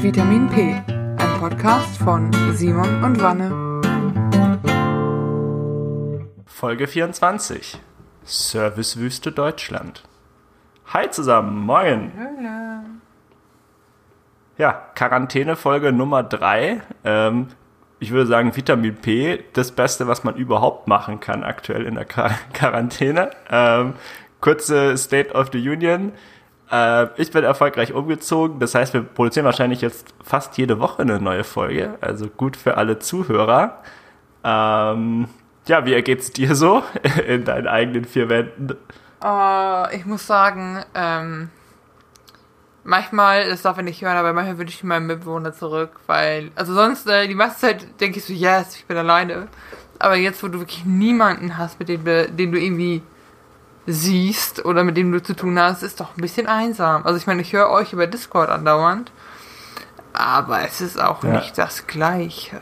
Vitamin P, ein Podcast von Simon und Wanne. Folge 24. Servicewüste Deutschland. Hi zusammen, moin. Ja, Quarantäne-Folge Nummer 3. Ähm, ich würde sagen, Vitamin P, das Beste, was man überhaupt machen kann aktuell in der Quar Quarantäne. Ähm, kurze State of the Union. Äh, ich bin erfolgreich umgezogen. Das heißt, wir produzieren wahrscheinlich jetzt fast jede Woche eine neue Folge. Also gut für alle Zuhörer. Ähm, ja, wie ergeht's dir so in deinen eigenen vier Wänden? Oh, ich muss sagen, ähm, manchmal, das darf ich nicht hören, aber manchmal wünsche ich meinen Mitbewohner zurück, weil, also sonst, äh, die meiste Zeit denke ich so, yes, ich bin alleine. Aber jetzt, wo du wirklich niemanden hast, mit dem, den du irgendwie siehst oder mit dem du zu tun hast, ist doch ein bisschen einsam. Also ich meine, ich höre euch über Discord andauernd, aber es ist auch Ja. nicht das Gleiche.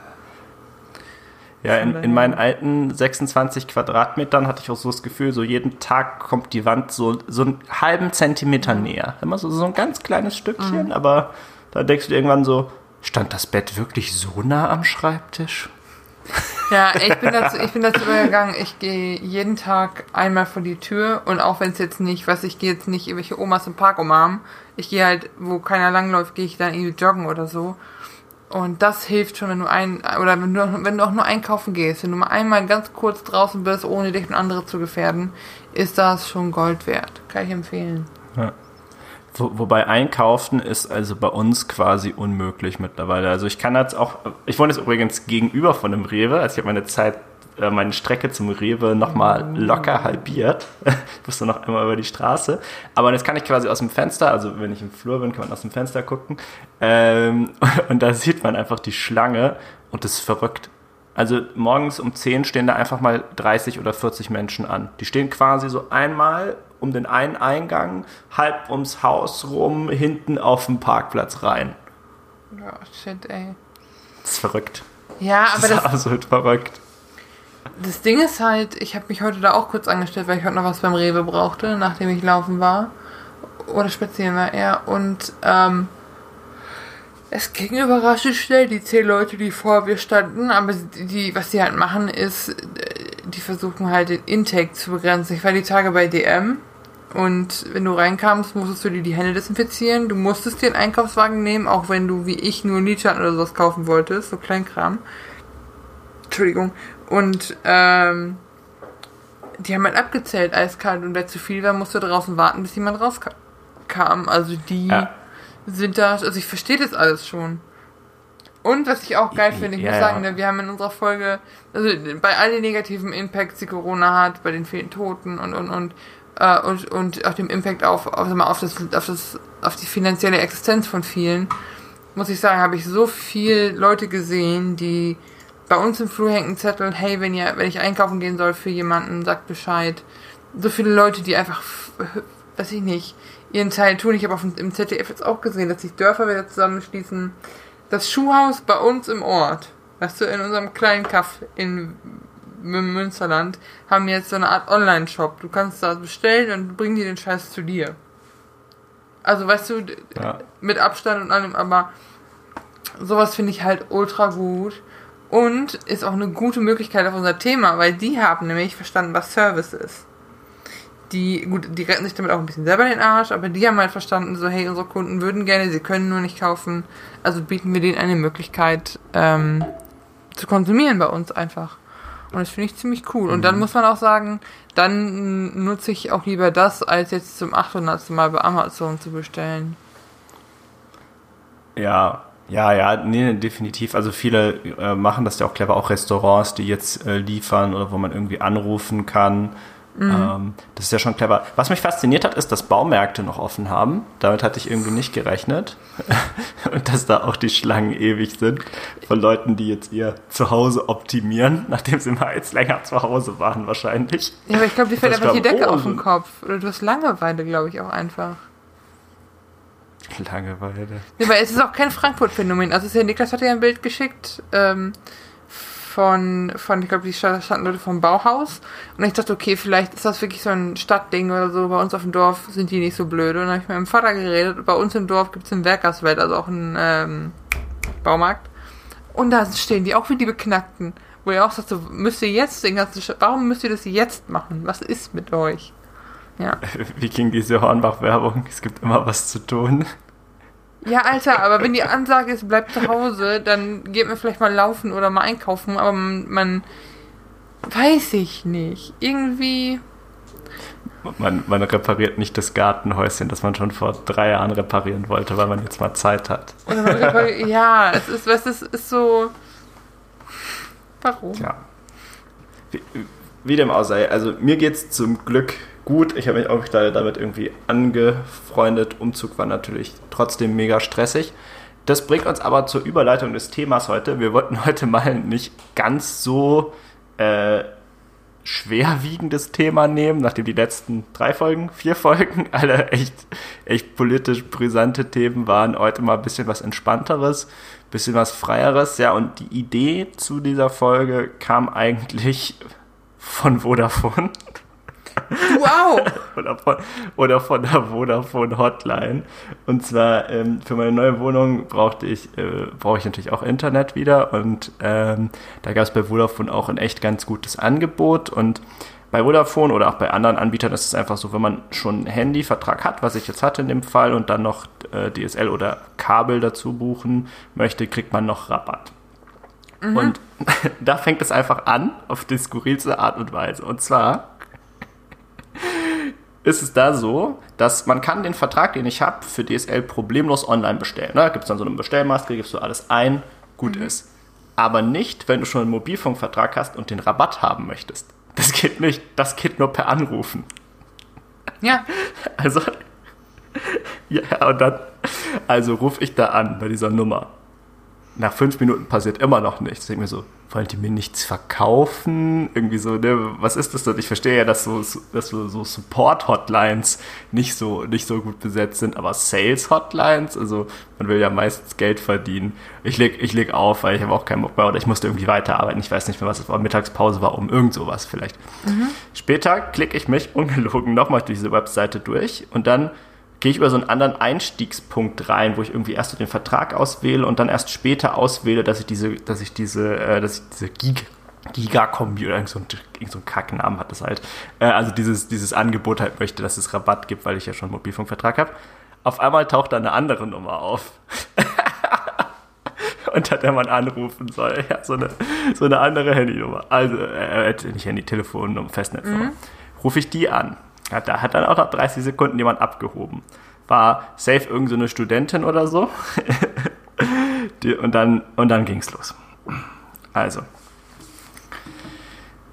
Ja, in, in meinen alten 26 Quadratmetern hatte ich auch so das Gefühl, so jeden Tag kommt die Wand so, so einen halben Zentimeter näher. Immer so, so ein ganz kleines Stückchen, aber da denkst du dir irgendwann so, stand das Bett wirklich so nah am Schreibtisch? Ja, ich bin dazu, ich bin dazu übergegangen, ich gehe jeden Tag einmal vor die Tür und auch wenn es jetzt nicht, was ich gehe jetzt nicht irgendwelche Omas im Park umarmen, ich gehe halt, wo keiner langläuft, gehe ich dann irgendwie joggen oder so. Und das hilft schon, wenn du ein, oder wenn du, wenn du auch nur einkaufen gehst, wenn du mal einmal ganz kurz draußen bist, ohne dich und andere zu gefährden, ist das schon Gold wert. Kann ich empfehlen. Wo, wobei einkaufen ist also bei uns quasi unmöglich mittlerweile. Also ich kann jetzt auch, ich wohne jetzt übrigens gegenüber von einem Rewe, also ich habe meine Zeit, äh, meine Strecke zum Rewe nochmal locker halbiert. Ich musste noch einmal über die Straße. Aber jetzt kann ich quasi aus dem Fenster, also wenn ich im Flur bin, kann man aus dem Fenster gucken. Ähm, und da sieht man einfach die Schlange und das ist verrückt. Also morgens um 10 stehen da einfach mal 30 oder 40 Menschen an. Die stehen quasi so einmal um den einen Eingang, halb ums Haus rum, hinten auf dem Parkplatz rein. Ja, shit, ey. Das ist verrückt. Ja, Das aber ist das, absolut verrückt. Das Ding ist halt, ich habe mich heute da auch kurz angestellt, weil ich heute noch was beim Rewe brauchte, nachdem ich laufen war. Oder spazieren war eher. Und ähm, es ging überraschend schnell, die zehn Leute, die vor mir standen. Aber die, was die halt machen, ist, äh, die versuchen halt den Intake zu begrenzen. Ich war die Tage bei DM. Und wenn du reinkamst, musstest du dir die Hände desinfizieren. Du musstest dir einen Einkaufswagen nehmen, auch wenn du wie ich nur Lidschatten oder sowas kaufen wolltest, so Kleinkram. Entschuldigung. Und ähm, die haben halt abgezählt, eiskalt. Und wer zu viel war, musste draußen warten, bis jemand rauskam. Also die Ja. sind da, also ich verstehe das alles schon. Und was ich auch geil finde, ich Ja, muss ja. sagen, ne, wir haben in unserer Folge, also bei all den negativen Impacts, die Corona hat, bei den vielen Toten und und und äh, und, und auch dem Impact auf, auf, auf, das, auf, das, auf die finanzielle Existenz von vielen, muss ich sagen, habe ich so viel Leute gesehen, die bei uns im Flur hängt ein Zettel, hey, wenn ihr, wenn ich einkaufen gehen soll für jemanden, sagt Bescheid. So viele Leute, die einfach, weiß ich nicht, ihren Teil tun. Ich habe im ZDF jetzt auch gesehen, dass sich Dörfer wieder zusammenschließen. Das Schuhhaus bei uns im Ort, weißt du, in unserem kleinen Kaff in M- Münsterland, haben jetzt so eine Art Online-Shop. Du kannst da bestellen und bringen die den Scheiß zu dir. Also, weißt du, Ja. mit Abstand und allem, aber sowas finde ich halt ultra gut. Und ist auch eine gute Möglichkeit auf unser Thema, weil die haben nämlich verstanden, was Service ist. Die, gut, die retten sich damit auch ein bisschen selber den Arsch, aber die haben halt verstanden, so, hey, unsere Kunden würden gerne, sie können nur nicht kaufen. Also bieten wir denen eine Möglichkeit, ähm, zu konsumieren bei uns einfach. Und das finde ich ziemlich cool. Und dann muss man auch sagen, dann nutze ich auch lieber das, als jetzt zum 800. Mal bei Amazon zu bestellen. Ja, ja, ja, nee, definitiv. Also viele äh, machen das ja auch clever, auch Restaurants, die jetzt äh, liefern oder wo man irgendwie anrufen kann. Ähm, das ist ja schon clever. Was mich fasziniert hat, ist, dass Baumärkte noch offen haben. Damit hatte ich irgendwie nicht gerechnet. Und dass da auch die Schlangen ewig sind von Leuten, die jetzt ihr Zuhause optimieren, nachdem sie mal jetzt länger zu Hause waren wahrscheinlich. Ja, aber ich glaube, dir fällt einfach die Decke oh, auf den Kopf. Oder du hast Langeweile, glaube ich, auch einfach. Langeweile. Nee, weil es ist auch kein Frankfurt-Phänomen. Also ja, Niklas hat ja ein Bild geschickt ähm, von, von ich glaube, die standen Leute vom Bauhaus. Und ich dachte, okay, vielleicht ist das wirklich so ein Stadtding oder so. Bei uns auf dem Dorf sind die nicht so blöde. Und dann habe ich mit meinem Vater geredet. Bei uns im Dorf gibt es einen Werkerswelt, also auch einen ähm, Baumarkt. Und da stehen die auch wie die Beknackten. Wo ihr auch sagt, so, müsst ihr jetzt den ganzen Sch warum müsst ihr das jetzt machen? Was ist mit euch? Ja. Wie ging diese Hornbach-Werbung? Es gibt immer was zu tun. Ja, Alter, aber wenn die Ansage ist, bleibt zu Hause, dann geht man vielleicht mal laufen oder mal einkaufen, aber man, man weiß ich nicht. Irgendwie. Man, man repariert nicht das Gartenhäuschen, das man schon vor drei Jahren reparieren wollte, weil man jetzt mal Zeit hat. ja, es ist, es ist, ist so. Warum? Ja. Wie, dem auch sei, also mir geht's zum Glück gut. Ich habe mich auch damit irgendwie angefreundet. Umzug war natürlich trotzdem mega stressig. Das bringt uns aber zur Überleitung des Themas heute. Wir wollten heute mal nicht ganz so äh, schwerwiegendes Thema nehmen, nachdem die letzten drei Folgen, vier Folgen alle echt, echt politisch brisante Themen waren. Heute mal ein bisschen was Entspannteres, bisschen was Freieres. Ja, und die Idee zu dieser Folge kam eigentlich von Vodafone. Wow! oder, von, oder von der Vodafone Hotline. Und zwar ähm, für meine neue Wohnung brauchte ich, äh, brauche ich natürlich auch Internet wieder. Und ähm, da gab es bei Vodafone auch ein echt ganz gutes Angebot. Und bei Vodafone oder auch bei anderen Anbietern ist es einfach so, wenn man schon einen Handyvertrag hat, was ich jetzt hatte in dem Fall, und dann noch äh, DSL oder Kabel dazu buchen möchte, kriegt man noch Rabatt. Mhm. Und da fängt es einfach an, auf die skurrilste Art und Weise. Und zwar ist es da so, dass man kann den Vertrag, den ich habe, für DSL problemlos online bestellen. Da gibt es dann so eine Bestellmaske, gibst du alles ein, gut mhm. ist. Aber nicht, wenn du schon einen Mobilfunkvertrag hast und den Rabatt haben möchtest. Das geht nicht. Das geht nur per Anrufen. Ja. Also, ja, und dann, also rufe ich da an bei dieser Nummer nach fünf Minuten passiert immer noch nichts. Ich denke mir so, wollen die mir nichts verkaufen? Irgendwie so, ne, was ist das denn? Ich verstehe ja, dass so, dass so, so Support-Hotlines nicht so, nicht so gut besetzt sind, aber Sales-Hotlines, also man will ja meistens Geld verdienen. Ich leg, ich leg auf, weil ich habe auch keinen Bock mehr oder ich musste irgendwie weiterarbeiten. Ich weiß nicht mehr, was es war. Mittagspause war um irgend sowas vielleicht. Mhm. Später klicke ich mich ungelogen nochmal durch diese Webseite durch und dann gehe ich über so einen anderen Einstiegspunkt rein, wo ich irgendwie erst so den Vertrag auswähle und dann erst später auswähle, dass ich diese, dass ich diese, äh, dass ich diese Gig Giga-Kombi oder irgend so, ein, irgend so einen Kacknamen hat das halt. Äh, also dieses, dieses Angebot halt möchte, dass es Rabatt gibt, weil ich ja schon einen Mobilfunkvertrag habe. Auf einmal taucht da eine andere Nummer auf. unter der man anrufen soll. Ja, so eine, so eine andere Handynummer. Also, äh, äh nicht Handy, Telefonnummer, Festnetznummer. Mhm. Rufe ich die an. Ja, da hat dann auch nach 30 Sekunden jemand abgehoben. War safe irgendeine so Studentin oder so. Die, und dann, und dann ging's los. Also.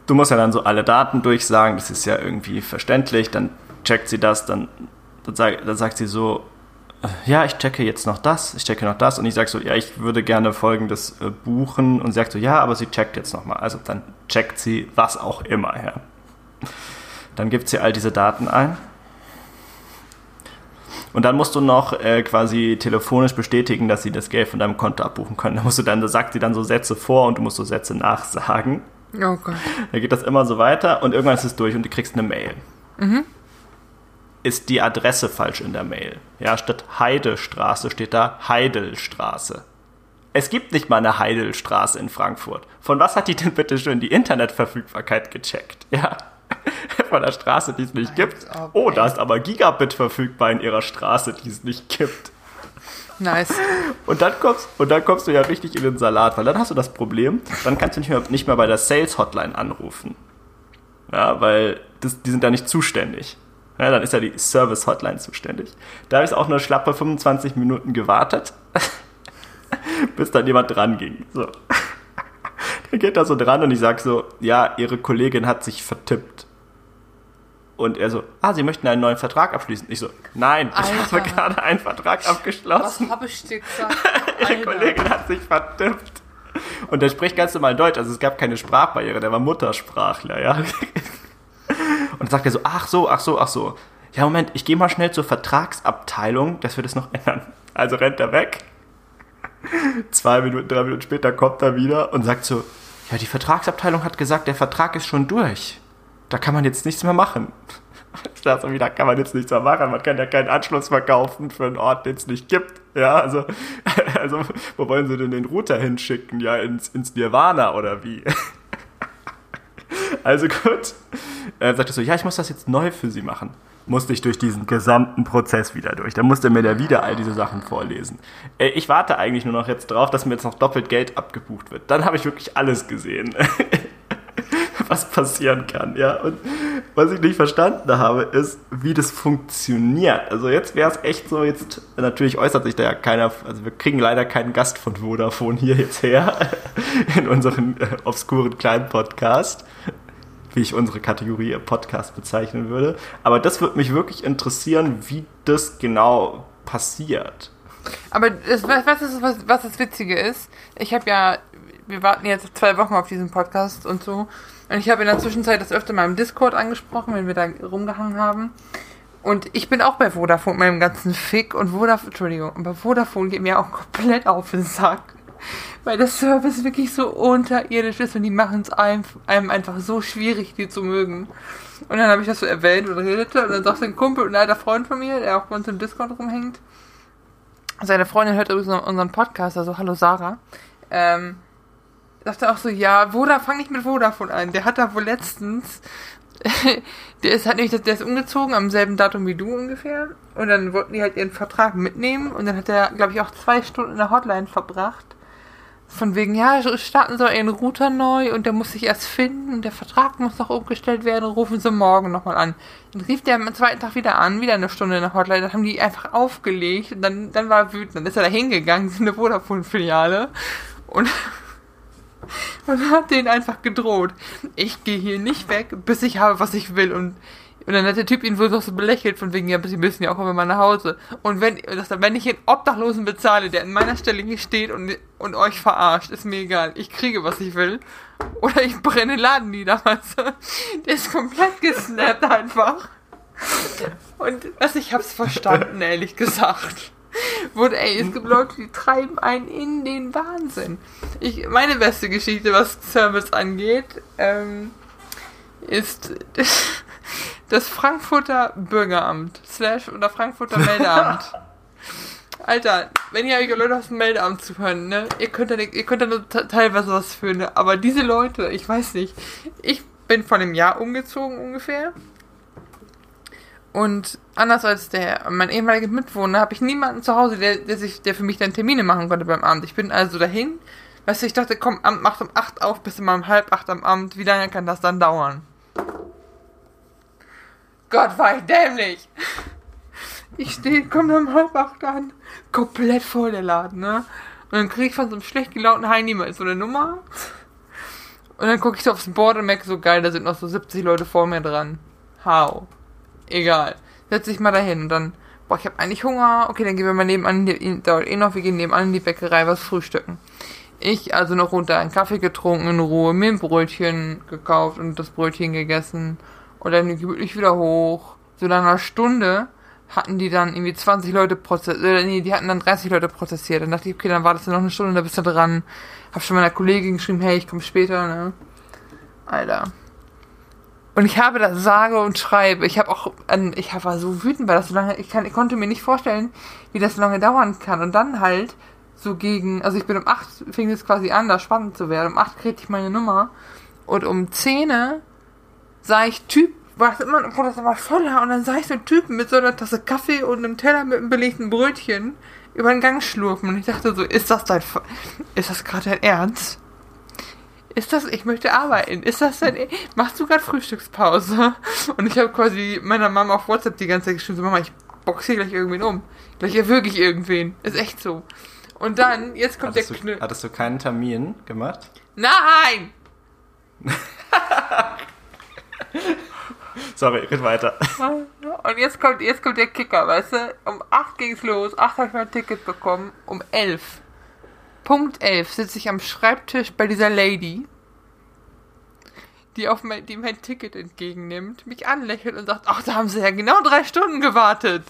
Du musst ja dann so alle Daten durchsagen, das ist ja irgendwie verständlich. Dann checkt sie das, dann, dann, sag, dann sagt sie so, äh, ja, ich checke jetzt noch das, ich checke noch das und ich sage so, ja, ich würde gerne folgendes äh, buchen und sie sagt so, ja, aber sie checkt jetzt nochmal. Also dann checkt sie was auch immer, ja. Dann gibt sie all diese Daten ein. Und dann musst du noch äh, quasi telefonisch bestätigen, dass sie das Geld von deinem Konto abbuchen können. Da musst du dann, da sagt sie dann so Sätze vor und du musst so Sätze nachsagen. Oh Gott. Dann geht das immer so weiter und irgendwann ist es durch und du kriegst eine Mail. Mhm. Ist die Adresse falsch in der Mail? Ja, statt Heidestraße steht da Heidelstraße. Es gibt nicht mal eine Heidelstraße in Frankfurt. Von was hat die denn bitte schon die Internetverfügbarkeit gecheckt? Ja. von der Straße, die es nicht gibt. Oh, da ist aber Gigabit verfügbar in ihrer Straße, die es nicht gibt. Nice. Und dann kommst, und dann kommst du ja richtig in den Salat, weil dann hast du das Problem, dann kannst du nicht mehr, nicht mehr bei der Sales Hotline anrufen. Ja, weil das, die sind da nicht zuständig. Ja, dann ist ja die Service Hotline zuständig. Da habe ich auch nur schlappe 25 Minuten gewartet, bis dann jemand dran ging. So. Dann geht da so dran und ich sage so, ja, ihre Kollegin hat sich vertippt. Und er so, ah, Sie möchten einen neuen Vertrag abschließen. Ich so, nein, Alter. ich habe gerade einen Vertrag abgeschlossen. Was habe ich dir gesagt? Ihre Kollegin hat sich vertippt. Und der spricht ganz normal Deutsch, also es gab keine Sprachbarriere, der war Muttersprachler, ja. Und dann sagt er so, ach so, ach so, ach so. Ja, Moment, ich gehe mal schnell zur Vertragsabteilung, dass wir das noch ändern. Also rennt er weg. Zwei Minuten, drei Minuten später kommt er wieder und sagt so, ja, die Vertragsabteilung hat gesagt, der Vertrag ist schon durch. Da kann man jetzt nichts mehr machen. Ich dachte mir, da kann man jetzt nichts mehr machen. Man kann ja keinen Anschluss verkaufen für einen Ort, den es nicht gibt. Ja, also, also, wo wollen sie denn den Router hinschicken? Ja, ins, ins Nirvana oder wie? Also gut. Er sagte so, ja, ich muss das jetzt neu für Sie machen. Musste ich durch diesen gesamten Prozess wieder durch. Da musste mir der wieder all diese Sachen vorlesen. Äh, Ich warte eigentlich nur noch jetzt drauf, dass mir jetzt noch doppelt Geld abgebucht wird. Dann habe ich wirklich alles gesehen, was passieren kann. Ja, und was ich nicht verstanden habe, ist, wie das funktioniert. Also jetzt wäre es echt so, jetzt natürlich äußert sich da ja keiner, also wir kriegen leider keinen Gast von Vodafone hier jetzt her in unserem äh, obskuren kleinen Podcast wie ich unsere Kategorie Podcast bezeichnen würde. Aber das würde mich wirklich interessieren, wie das genau passiert. Aber das, was, was, was das Witzige ist, ich habe ja, wir warten jetzt zwei Wochen auf diesen Podcast und so. Und ich habe in der Zwischenzeit das öfter mal im Discord angesprochen, wenn wir da rumgehangen haben. Und ich bin auch bei Vodafone, meinem ganzen Fick. Und Vodafone, Entschuldigung, aber Vodafone geht mir auch komplett auf den Sack. Weil der Service wirklich so unterirdisch ist und die machen es einem, einem einfach so schwierig, die zu mögen. Und dann habe ich das so erwähnt und redete und dann sagte ein Kumpel ein alter Freund von mir, der auch bei uns im Discord rumhängt, seine Freundin hört übrigens unseren Podcast, also hallo Sarah, ähm, sagte auch so, ja, Voda, fang nicht mit Vodafone an. Der hat da wohl letztens, der ist halt nicht, der ist umgezogen am selben Datum wie du ungefähr. Und dann wollten die halt ihren Vertrag mitnehmen und dann hat er, glaube ich, auch zwei Stunden in der Hotline verbracht. Von wegen, ja, starten soll ihren Router neu und der muss sich erst finden und der Vertrag muss noch umgestellt werden, rufen sie morgen nochmal an. Dann rief der am zweiten Tag wieder an, wieder eine Stunde in der Hotline, dann haben die einfach aufgelegt und dann, dann war er wütend. Dann ist er da hingegangen, in eine Vodafone-Filiale und, und hat denen einfach gedroht. Ich gehe hier nicht weg, bis ich habe, was ich will und und dann hat der Typ ihn wohl so belächelt, von wegen, ja, sie müssen ja auch immer mal nach Hause. Und wenn, dass, wenn ich einen Obdachlosen bezahle, der in meiner Stelle hier steht und, und euch verarscht, ist mir egal. Ich kriege, was ich will. Oder ich brenne den Laden nieder, weißt? Der ist komplett gesnappt einfach. Und, also ich hab's verstanden, ehrlich gesagt. Wurde, ey, es gibt Leute, die treiben einen in den Wahnsinn. Ich, meine beste Geschichte, was Service angeht, ähm, ist das Frankfurter Bürgeramt slash oder Frankfurter Meldeamt. Alter, wenn ihr euch Leute aus dem Meldeamt zuhören, ne, ihr könnt da, ihr könnt da nur te- teilweise was für, ne, aber diese Leute, ich weiß nicht, ich bin vor einem Jahr umgezogen ungefähr und anders als der, mein ehemaliger Mitwohner, habe ich niemanden zu Hause, der, der sich, der für mich dann Termine machen konnte beim Amt. Ich bin also dahin, weißt du, ich dachte, komm, Amt macht um 8 auf, bis immer um halb 8 am Amt, wie lange kann das dann dauern? Gott, war ich dämlich. Ich stehe, komme um halb acht an, komplett voll der Laden, ne? Und dann kriege ich von so einem schlecht gelaunten Heini mal so eine Nummer. Und dann gucke ich so aufs Board und merke so, geil, da sind noch so 70 Leute vor mir dran. How? Egal. Setz dich mal dahin und dann, boah, ich habe eigentlich Hunger. Okay, dann gehen wir mal nebenan, die- dauert eh noch, wir gehen nebenan in die Bäckerei was frühstücken. Ich also noch runter einen Kaffee getrunken in Ruhe, mir ein Brötchen gekauft und das Brötchen gegessen und dann gemütlich wieder hoch. So nach einer Stunde hatten die dann irgendwie 20 Leute prozessiert, äh, nee, die hatten dann 30 Leute prozessiert. Dann dachte ich, okay, dann wartest du noch eine Stunde, da bist du dran. Hab schon meiner Kollegin geschrieben, hey, ich komme später, ne? Alter. Und ich habe das sage und schreibe. Ich habe auch, an, ich war so wütend, weil das so lange, ich, kann, ich konnte mir nicht vorstellen, wie das so lange dauern kann. Und dann halt so gegen, also ich bin um 8 fing es quasi an, da spannend zu werden. Um 8 kriegte ich meine Nummer. Und um 10 sah ich Typ, war es immer, wurde das immer voller. Und dann sah ich so einen Typen mit so einer Tasse Kaffee und einem Teller mit einem belegten Brötchen über den Gang schlurfen. Und ich dachte so, ist das dein, ist das gerade dein Ernst? Ist das, ich möchte arbeiten. Ist das dein, E- machst du gerade Frühstückspause? Und ich habe quasi meiner Mama auf WhatsApp die ganze Zeit geschrieben, so Mama, ich box hier gleich irgendwen um. Gleich erwürge ich irgendwen. Ist echt so. Und dann, jetzt kommt Hattest der Knüll. hattest du keinen Termin gemacht? Nein! Sorry, red weiter. Und jetzt kommt, jetzt kommt der Kicker, weißt du? Um 8 ging's los, 8 habe ich mein Ticket bekommen, um 11. Punkt 11 sitze ich am Schreibtisch bei dieser Lady, die, auf mein, die mein Ticket entgegennimmt, mich anlächelt und sagt, ach, da haben sie ja genau drei Stunden gewartet.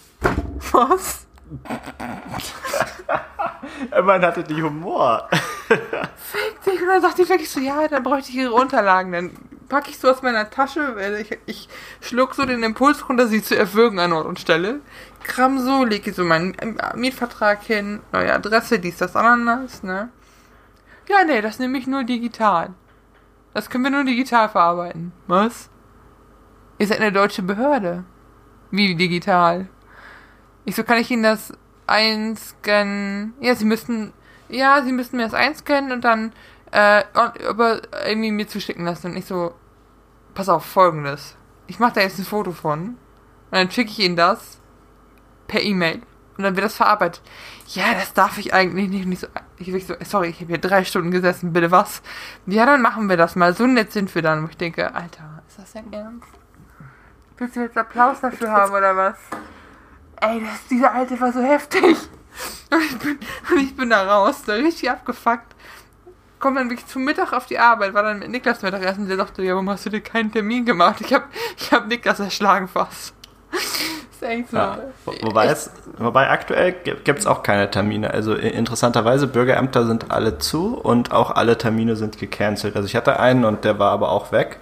Was? Immerhin hatte die Humor. Fick dich Und dann sagt die wirklich so, ja, dann bräuchte ich ihre Unterlagen. Dann packe ich so aus meiner Tasche, weil ich, ich schluck so den Impuls runter, sie zu erwürgen an Ort und Stelle. Kram so, lege so meinen Mietvertrag hin, neue Adresse, dies, das, anderes, ne? Ja, nee, das nehme ich nur digital. Das können wir nur digital verarbeiten. Was? Ihr seid eine deutsche Behörde. Wie digital? Ich so, kann ich Ihnen das einscannen? Ja, Sie müssten, ja, Sie müssten mir das einscannen und dann, äh, aber irgendwie mir zuschicken lassen. Und ich so, pass auf, folgendes. Ich mache da jetzt ein Foto von. Und dann schicke ich Ihnen das per E-Mail. Und dann wird das verarbeitet. Ja, das darf ich eigentlich nicht. nicht so, ich so, sorry, ich habe hier drei Stunden gesessen, bitte was? Ja, dann machen wir das mal. So nett sind wir dann. Wo ich denke, Alter, ist das denn ernst? Willst du jetzt Applaus dafür haben oder was? Ey, das, dieser Alte war so heftig. Und ich bin, und ich bin da raus, da richtig abgefuckt. Komm dann wirklich zum Mittag auf die Arbeit, war dann mit Niklas Mittagessen. Der dachte, ja, warum hast du dir keinen Termin gemacht? Ich hab, ich hab Niklas erschlagen fast. so. Ja, wobei, es, wobei aktuell gibt es auch keine Termine. Also interessanterweise, Bürgerämter sind alle zu und auch alle Termine sind gecancelt. Also ich hatte einen und der war aber auch weg.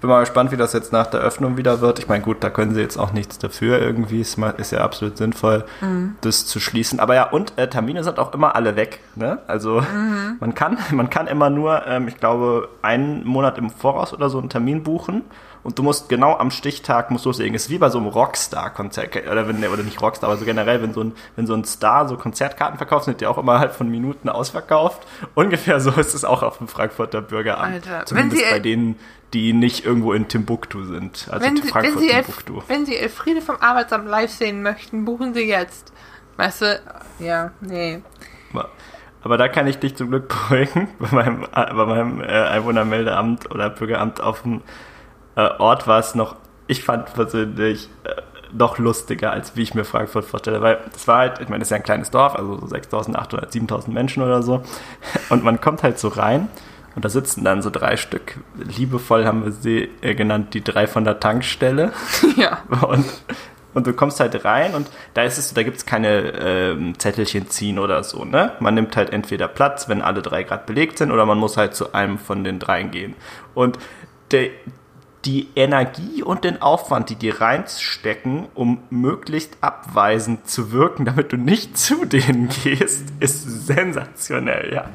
Ich bin mal gespannt, wie das jetzt nach der Öffnung wieder wird. Ich meine, gut, da können sie jetzt auch nichts dafür irgendwie. Es ist ja absolut sinnvoll, mhm. das zu schließen. Aber ja, und äh, Termine sind auch immer alle weg. Ne? Also mhm. man, kann, man kann immer nur, ähm, ich glaube, einen Monat im Voraus oder so einen Termin buchen und du musst genau am Stichtag musst loslegen. Ist wie bei so einem Rockstar-Konzert oder wenn oder nicht Rockstar, aber so generell, wenn so ein wenn so ein Star so Konzertkarten verkauft, sind die auch immer halt von Minuten ausverkauft. Ungefähr so ist es auch auf dem Frankfurter Bürgeramt. Alter, Zumindest bei denen, die nicht irgendwo in Timbuktu sind. Also wenn, Sie, wenn, Sie Timbuktu. Elf, wenn Sie Elfriede vom Arbeitsamt live sehen möchten, buchen Sie jetzt. Weißt du, ja, nee. Aber da kann ich dich zum Glück beruhigen. Bei meinem, bei meinem äh, Einwohnermeldeamt oder Bürgeramt auf dem äh, Ort war es noch, ich fand persönlich äh, noch lustiger, als wie ich mir Frankfurt vorstelle, weil es war halt, ich meine, es ist ja ein kleines Dorf, also so 6.800, 7.000 Menschen oder so und man kommt halt so rein und da sitzen dann so drei Stück, liebevoll haben wir sie äh, genannt, die drei von der Tankstelle. Ja. Und, und du kommst halt rein und da ist es, da gibt's keine ähm, Zettelchen ziehen oder so, ne? Man nimmt halt entweder Platz, wenn alle drei gerade belegt sind, oder man muss halt zu einem von den dreien gehen. Und der, die Energie und den Aufwand, die die reinstecken, um möglichst abweisend zu wirken, damit du nicht zu denen gehst, ist sensationell, ja.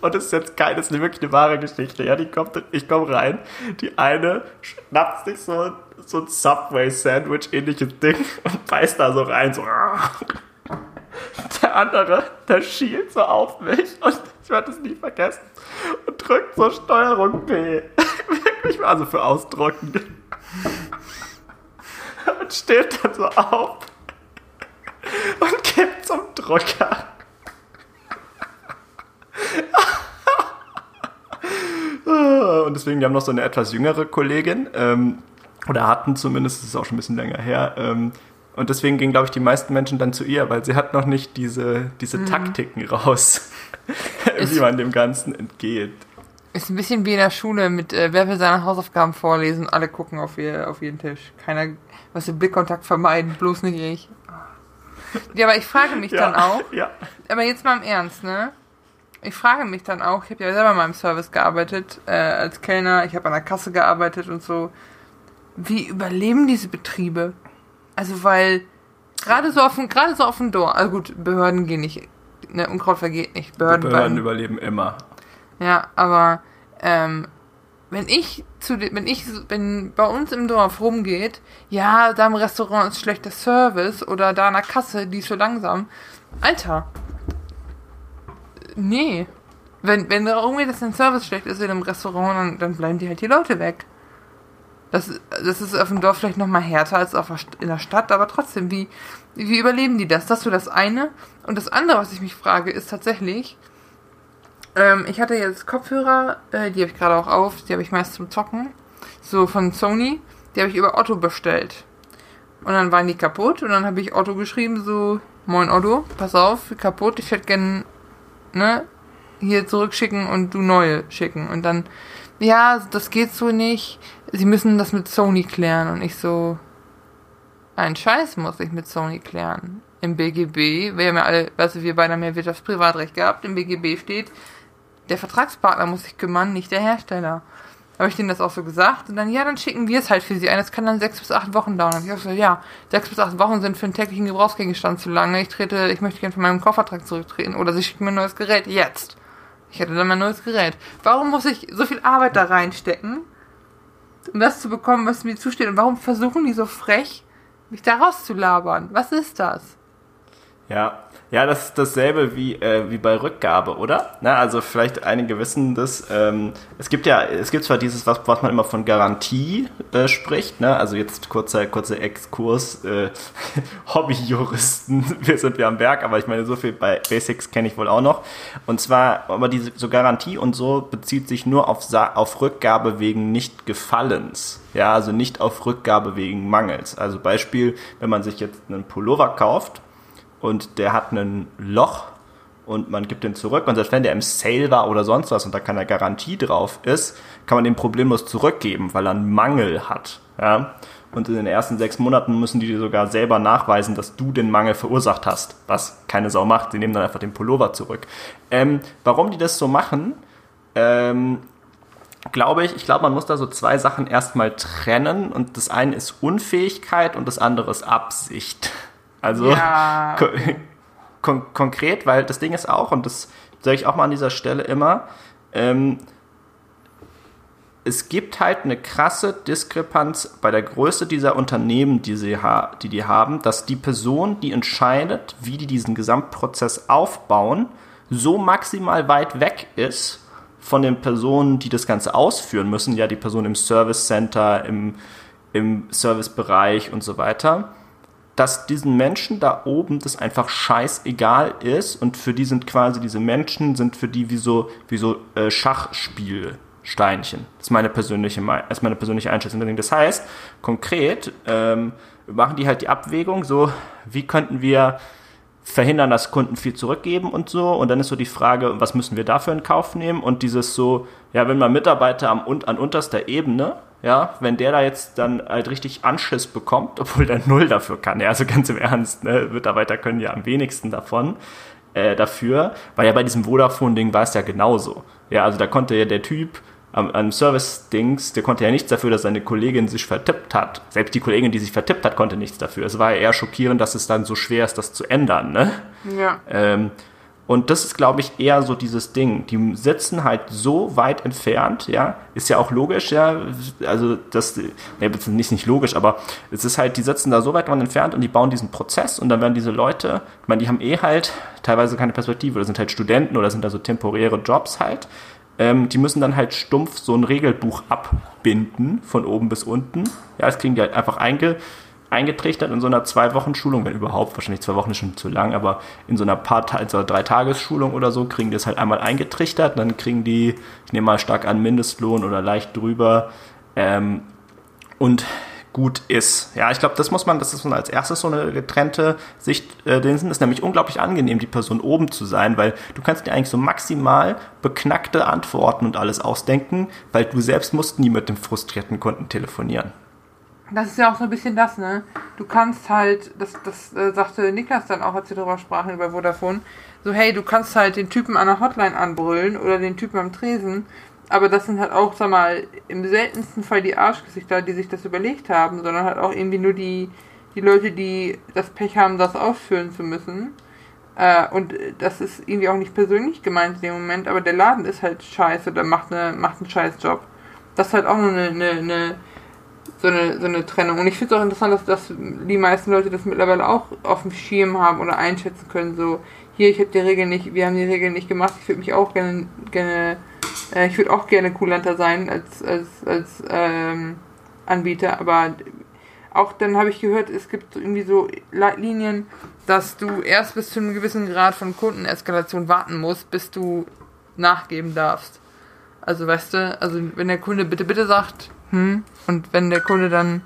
Und das ist jetzt keine, das ist wirklich eine wahre Geschichte. Ja, die kommt, ich komme rein, die eine schnappt sich so, so ein Subway-Sandwich ähnliches Ding und beißt da so rein, so. Der andere, der schielt so auf mich und ich werde es nie vergessen und drückt so Steuerung P. Wirklich mal so für ausdrucken. Und steht dann so auf und geht zum Drucker. Und deswegen, die haben noch so eine etwas jüngere Kollegin, ähm, oder hatten zumindest, das ist auch schon ein bisschen länger her, ähm, und deswegen gingen, glaube ich, die meisten Menschen dann zu ihr, weil sie hat noch nicht diese, diese mhm. Taktiken raus, wie man dem Ganzen entgeht. Ist ein bisschen wie in der Schule mit, äh, wer will seine Hausaufgaben vorlesen, alle gucken auf, ihr, auf ihren Tisch. Keiner, was den Blickkontakt vermeiden, bloß nicht ich. Ja, aber ich frage mich ja, dann auch, ja. aber jetzt mal im Ernst, ne? Ich frage mich dann auch, ich habe ja selber mal im Service gearbeitet, äh, als Kellner, ich habe an der Kasse gearbeitet und so. Wie überleben diese Betriebe? Also, weil gerade so auf dem, gerade so auf dem Dorf, also gut, Behörden gehen nicht, ne, Unkraut vergeht nicht. Behörden, Behörden überleben immer. Ja, aber ähm, wenn ich zu wenn ich wenn bei uns im Dorf rumgeht, ja, da im Restaurant ist schlechter Service oder da an der Kasse, die ist so langsam. Alter. Nee. Wenn, wenn irgendwie das ein Service schlecht ist in einem Restaurant, dann, dann bleiben die halt die Leute weg. Das, das ist auf dem Dorf vielleicht noch mal härter als auf in der Stadt, aber trotzdem, wie, wie überleben die das? Das ist so das eine. Und das andere, was ich mich frage, ist tatsächlich, ähm, ich hatte jetzt Kopfhörer, äh, die habe ich gerade auch auf, die habe ich meist zum Zocken. So von Sony, die habe ich über Otto bestellt. Und dann waren die kaputt und dann habe ich Otto geschrieben, so, moin Otto, pass auf, kaputt, ich hätte gern, ne, hier zurückschicken und du neue schicken. Und dann, ja, das geht so nicht, sie müssen das mit Sony klären. Und ich so, ein Scheiß muss ich mit Sony klären. Im BGB, wir haben ja alle, also wir beide haben ja Wirtschaftsprivatrecht gehabt, im BGB steht, der Vertragspartner muss sich kümmern, nicht der Hersteller. Habe ich denen das auch so gesagt und dann, ja, dann schicken wir es halt für sie ein. Das kann dann sechs bis acht Wochen dauern. Und ich habe so, ja, sechs bis acht Wochen sind für einen täglichen Gebrauchsgegenstand zu lange. Ich trete, ich möchte gerne von meinem Kaufvertrag zurücktreten oder sie schicken mir ein neues Gerät jetzt. Ich hätte dann mein neues Gerät. Warum muss ich so viel Arbeit da reinstecken, um das zu bekommen, was mir zusteht? Und warum versuchen die so frech, mich da rauszulabern? Was ist das? Ja, ja, das ist dasselbe wie, äh, wie bei Rückgabe, oder? Na, also vielleicht einige wissen das. Ähm, es gibt ja, es gibt zwar dieses, was, was man immer von Garantie äh, spricht, ne? Also jetzt kurzer, kurzer Exkurs, äh, Hobbyjuristen, wir sind ja am Berg, aber ich meine, so viel bei Basics kenne ich wohl auch noch. Und zwar, aber diese so Garantie und so bezieht sich nur auf, auf Rückgabe wegen Nicht-Gefallens. Ja, also nicht auf Rückgabe wegen Mangels. Also Beispiel, wenn man sich jetzt einen Pullover kauft, und der hat ein Loch und man gibt den zurück und selbst wenn der im Sale war oder sonst was und da keine Garantie drauf ist, kann man den problemlos zurückgeben, weil er einen Mangel hat. Ja? Und in den ersten sechs Monaten müssen die dir sogar selber nachweisen, dass du den Mangel verursacht hast, was keine Sau macht. Sie nehmen dann einfach den Pullover zurück. Ähm, warum die das so machen, ähm, glaube ich, ich glaube, man muss da so zwei Sachen erstmal trennen und das eine ist Unfähigkeit und das andere ist Absicht. Also ja. kon konkret, weil das Ding ist auch, und das sage ich auch mal an dieser Stelle immer, ähm, es gibt halt eine krasse Diskrepanz bei der Größe dieser Unternehmen, die, sie die die haben, dass die Person, die entscheidet, wie die diesen Gesamtprozess aufbauen, so maximal weit weg ist von den Personen, die das Ganze ausführen müssen, ja, die Person im Service Center, im, im Servicebereich und so weiter, dass diesen Menschen da oben das einfach scheißegal ist und für die sind quasi diese Menschen sind für die wie so, wie so äh, Schachspielsteinchen. Das ist meine persönliche, ist meine persönliche Einschätzung. Das heißt, konkret ähm, machen die halt die Abwägung, so wie könnten wir verhindern, dass Kunden viel zurückgeben und so. Und dann ist so die Frage, was müssen wir dafür in Kauf nehmen? Und dieses so, ja, wenn man Mitarbeiter am, an unterster Ebene ja, wenn der da jetzt dann halt richtig Anschiss bekommt, obwohl der null dafür kann, ja, also ganz im Ernst, ne, Mitarbeiter können ja am wenigsten davon, äh, dafür, weil ja bei diesem Vodafone-Ding war es ja genauso. Ja, also da konnte ja der Typ am, am Service-Dings, der konnte ja nichts dafür, dass seine Kollegin sich vertippt hat. Selbst die Kollegin, die sich vertippt hat, konnte nichts dafür. Es war ja eher schockierend, dass es dann so schwer ist, das zu ändern, ne? Ja. Ähm, und das ist, glaube ich, eher so dieses Ding. Die sitzen halt so weit entfernt, ja. Ist ja auch logisch, ja. Also, das, ne, nicht, nicht logisch, aber es ist halt, die sitzen da so weit entfernt und die bauen diesen Prozess und dann werden diese Leute, ich meine, die haben eh halt teilweise keine Perspektive oder sind halt Studenten oder sind da so temporäre Jobs halt. Ähm, die müssen dann halt stumpf so ein Regelbuch abbinden, von oben bis unten. Ja, das kriegen die halt einfach einge eingetrichtert in so einer zwei Wochen Schulung, wenn überhaupt, wahrscheinlich zwei Wochen ist schon zu lang, aber in so einer paar also drei Tagesschulung oder so kriegen die es halt einmal eingetrichtert, dann kriegen die, ich nehme mal stark an Mindestlohn oder leicht drüber. Ähm, und gut ist. Ja, ich glaube, das muss man, das ist als erstes so eine getrennte Sicht, äh, den ist nämlich unglaublich angenehm, die Person oben zu sein, weil du kannst dir eigentlich so maximal beknackte Antworten und alles ausdenken, weil du selbst musst nie mit dem frustrierten Kunden telefonieren. Das ist ja auch so ein bisschen das, ne? Du kannst halt, das, das äh, sagte Niklas dann auch, als wir darüber sprachen, über Vodafone, so, hey, du kannst halt den Typen an der Hotline anbrüllen oder den Typen am Tresen, aber das sind halt auch, sag mal, im seltensten Fall die Arschgesichter, die sich das überlegt haben, sondern halt auch irgendwie nur die, die Leute, die das Pech haben, das ausführen zu müssen. Äh, und das ist irgendwie auch nicht persönlich gemeint in dem Moment, aber der Laden ist halt scheiße oder macht, eine, macht einen scheiß Job. Das ist halt auch nur eine, eine, eine so eine, so eine Trennung. Und ich finde es auch interessant, dass, dass die meisten Leute das mittlerweile auch auf dem Schirm haben oder einschätzen können. So, hier, ich habe die Regeln nicht, wir haben die Regeln nicht gemacht, ich würde mich auch gerne, gerne äh, ich würde auch gerne Kulanter sein als, als, als ähm, Anbieter, aber auch dann habe ich gehört, es gibt irgendwie so Leitlinien, dass du erst bis zu einem gewissen Grad von Kundeneskalation warten musst, bis du nachgeben darfst. Also weißt du, also wenn der Kunde bitte, bitte sagt, hm? Und wenn der Kunde dann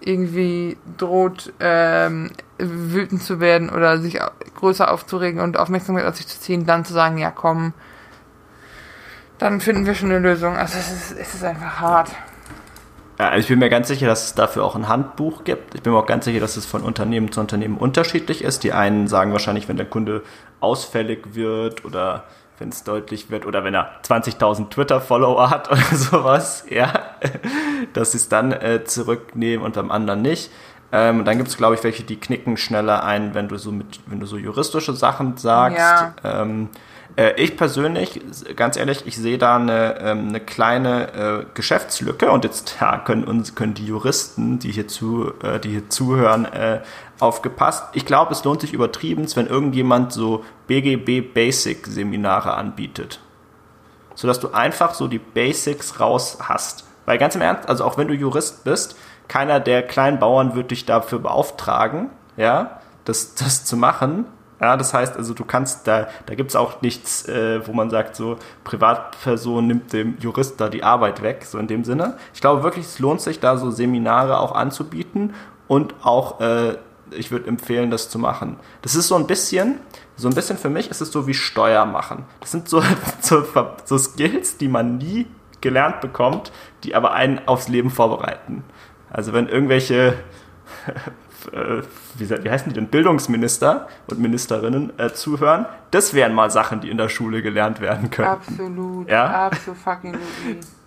irgendwie droht, ähm, wütend zu werden oder sich größer aufzuregen und Aufmerksamkeit auf sich zu ziehen, dann zu sagen, ja komm, dann finden wir schon eine Lösung. Also es ist, es ist einfach hart. Ja, also ich bin mir ganz sicher, dass es dafür auch ein Handbuch gibt. Ich bin mir auch ganz sicher, dass es von Unternehmen zu Unternehmen unterschiedlich ist. Die einen sagen wahrscheinlich, wenn der Kunde ausfällig wird oder wenn es deutlich wird oder wenn er 20.000 Twitter-Follower hat oder sowas, ja, dass sie es dann äh, zurücknehmen und beim anderen nicht. Ähm, dann gibt es, glaube ich, welche, die knicken schneller ein, wenn du so mit, wenn du so juristische Sachen sagst. Ja. Ähm, äh, ich persönlich, ganz ehrlich, ich sehe da eine, ähm, eine kleine äh, Geschäftslücke und jetzt ja, können uns können die Juristen, die hier zu, äh, die hier zuhören, äh, aufgepasst. Ich glaube, es lohnt sich übertrieben, wenn irgendjemand so BGB Basic Seminare anbietet, sodass du einfach so die Basics raus hast. Weil ganz im Ernst, also auch wenn du Jurist bist, keiner der kleinen Bauern wird dich dafür beauftragen, ja, das, das zu machen. Ja, das heißt also, du kannst da, da gibt es auch nichts, äh, wo man sagt, so Privatperson nimmt dem Jurist da die Arbeit weg, so in dem Sinne. Ich glaube wirklich, es lohnt sich da so Seminare auch anzubieten und auch, äh, ich würde empfehlen, das zu machen. Das ist so ein bisschen, so ein bisschen für mich ist es so wie Steuer machen. Das sind so, so, so Skills, die man nie gelernt bekommt, die aber einen aufs Leben vorbereiten. Also wenn irgendwelche, äh, wie, wie heißen die denn, Bildungsminister und Ministerinnen äh, zuhören, das wären mal Sachen, die in der Schule gelernt werden können. Absolut, ja? absolut fucking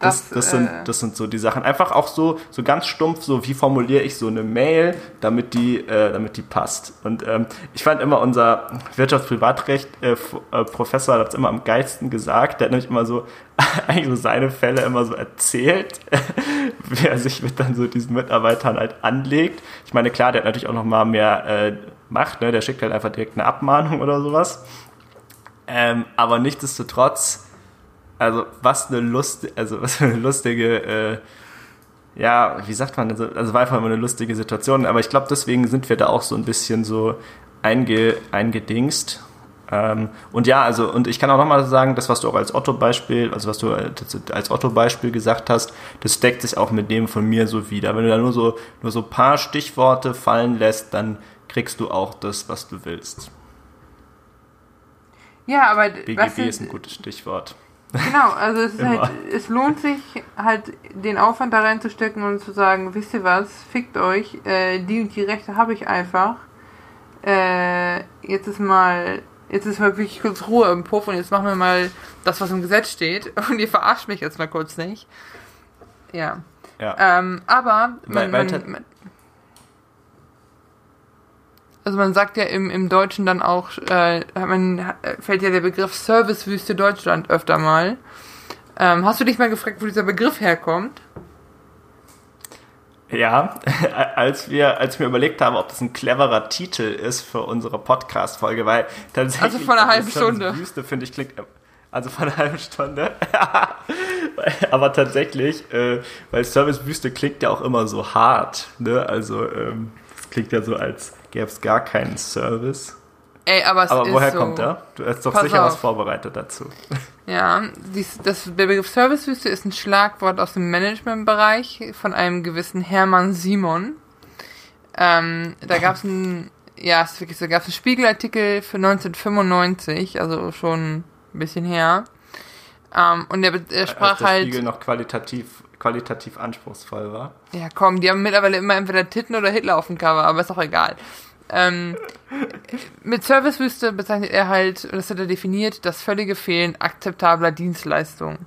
das, das, sind, äh, das sind so die Sachen. Einfach auch so, so ganz stumpf, so wie formuliere ich so eine Mail, damit die, äh, damit die passt. Und ähm, ich fand immer unser Wirtschaftsprivatrecht-Professor äh, hat es immer am geilsten gesagt. Der hat nämlich immer so, eigentlich so seine Fälle immer so erzählt, wie er sich mit dann so diesen Mitarbeitern halt anlegt. Ich meine, klar, der hat natürlich auch noch mal mehr äh, Macht, ne? der schickt halt einfach direkt eine Abmahnung oder sowas. Ähm, aber nichtsdestotrotz also was eine Lust, also was eine lustige, äh, ja, wie sagt man, also, also war einfach immer eine lustige Situation, aber ich glaube, deswegen sind wir da auch so ein bisschen so einge, eingedingst. Ähm, und ja, also, und ich kann auch nochmal sagen, das, was du auch als Otto-Beispiel, also was du als Otto-Beispiel gesagt hast, das deckt sich auch mit dem von mir so wieder. Wenn du da nur so, nur so paar Stichworte fallen lässt, dann kriegst du auch das, was du willst. Ja, aber BGB ist ein gutes Stichwort. Genau, also es, halt, es lohnt sich halt den Aufwand da reinzustecken und zu sagen, wisst ihr was, fickt euch, äh, die und die Rechte habe ich einfach. Äh, jetzt ist mal, jetzt ist mal wirklich kurz Ruhe im Puff und jetzt machen wir mal das, was im Gesetz steht und ihr verarscht mich jetzt mal kurz nicht. Ja. ja. Ähm, aber man, man, man, also man sagt ja im, im Deutschen dann auch, äh, man, fällt ja der Begriff Servicewüste Deutschland öfter mal. Ähm, hast du dich mal gefragt, wo dieser Begriff herkommt? Ja, als wir, als wir überlegt haben, ob das ein cleverer Titel ist für unsere Podcast-Folge, weil tatsächlich. Also von einer halben Stunde. Wüste finde ich klingt. Also von einer halben Stunde. Aber tatsächlich, äh, weil Servicewüste klingt ja auch immer so hart, ne? Also, ähm, das klingt ja so als gäbe es gar keinen Service. Ey, aber es aber woher so, kommt er? Du hast doch Pass sicher auf. was vorbereitet dazu. Ja, dies, das, der Begriff Servicewüste ist ein Schlagwort aus dem Managementbereich von einem gewissen Hermann Simon. Ähm, da gab es ein, ja, ist wirklich so, gab es einen Spiegelartikel für 1995, also schon ein bisschen her. Ähm, und der, der sprach Als der halt. Spiegel noch qualitativ qualitativ anspruchsvoll war. Ja, komm, die haben mittlerweile immer entweder Titten oder Hitler auf dem Cover, aber ist auch egal. Ähm, mit Servicewüste bezeichnet er halt, das hat er definiert, das völlige Fehlen akzeptabler Dienstleistungen.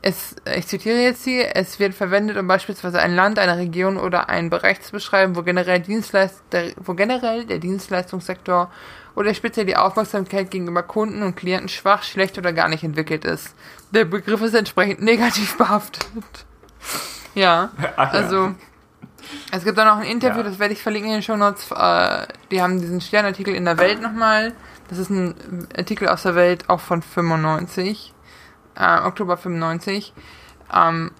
Es, ich zitiere jetzt hier, es wird verwendet, um beispielsweise ein Land, eine Region oder einen Bereich zu beschreiben, wo generell, Dienstleist der, wo generell der Dienstleistungssektor oder speziell die Aufmerksamkeit gegenüber Kunden und Klienten schwach, schlecht oder gar nicht entwickelt ist. Der Begriff ist entsprechend negativ behaftet. Ja, Ach, also ja. es gibt auch noch ein Interview, ja. das werde ich verlinken in den Show Notes. Äh, die haben diesen Sternartikel in der Welt nochmal. Das ist ein Artikel aus der Welt, auch von 95, äh, Oktober 95. Ähm,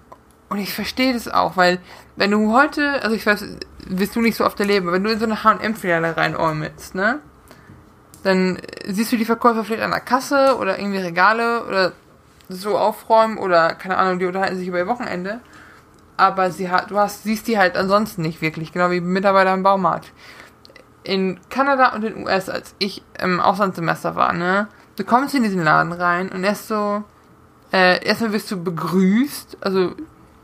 und ich verstehe das auch, weil wenn du heute, also ich weiß, wirst du nicht so oft erleben, wenn du in so eine H&M-Filiale reinäumelst, ne? Dann siehst du die Verkäufer vielleicht an der Kasse oder irgendwie Regale oder so aufräumen oder keine Ahnung, die unterhalten sich über ihr Wochenende. Aber sie hat, du hast, siehst die halt ansonsten nicht wirklich, genau wie Mitarbeiter im Baumarkt. In Kanada und den US, als ich im Auslandssemester war, ne, du kommst in diesen Laden rein und erst so, äh, erstmal wirst du begrüßt, also